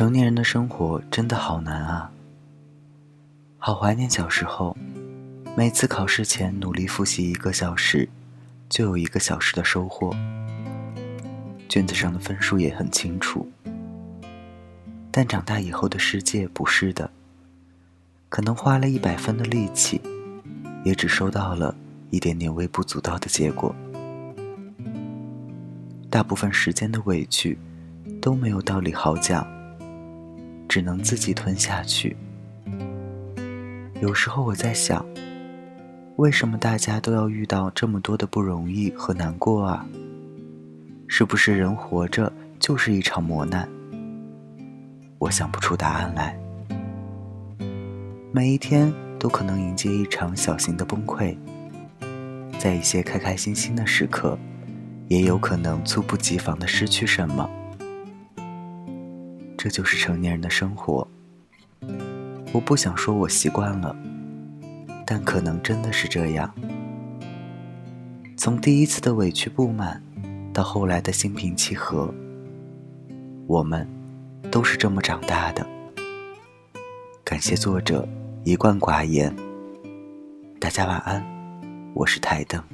成年人的生活真的好难啊！好怀念小时候，每次考试前努力复习一个小时，就有一个小时的收获。卷子上的分数也很清楚。但长大以后的世界不是的，可能花了一百分的力气，也只收到了一点点微不足道的结果。大部分时间的委屈都没有道理好讲，只能自己吞下去。有时候我在想，为什么大家都要遇到这么多的不容易和难过啊？是不是人活着就是一场磨难？我想不出答案来。每一天都可能迎接一场小型的崩溃，在一些开开心心的时刻，也有可能猝不及防的失去什么。这就是成年人的生活。我不想说我习惯了，但可能真的是这样。从第一次的委屈不满，到后来的心平气和，我们都是这么长大的。感谢作者一贯寡言。大家晚安，我是台灯。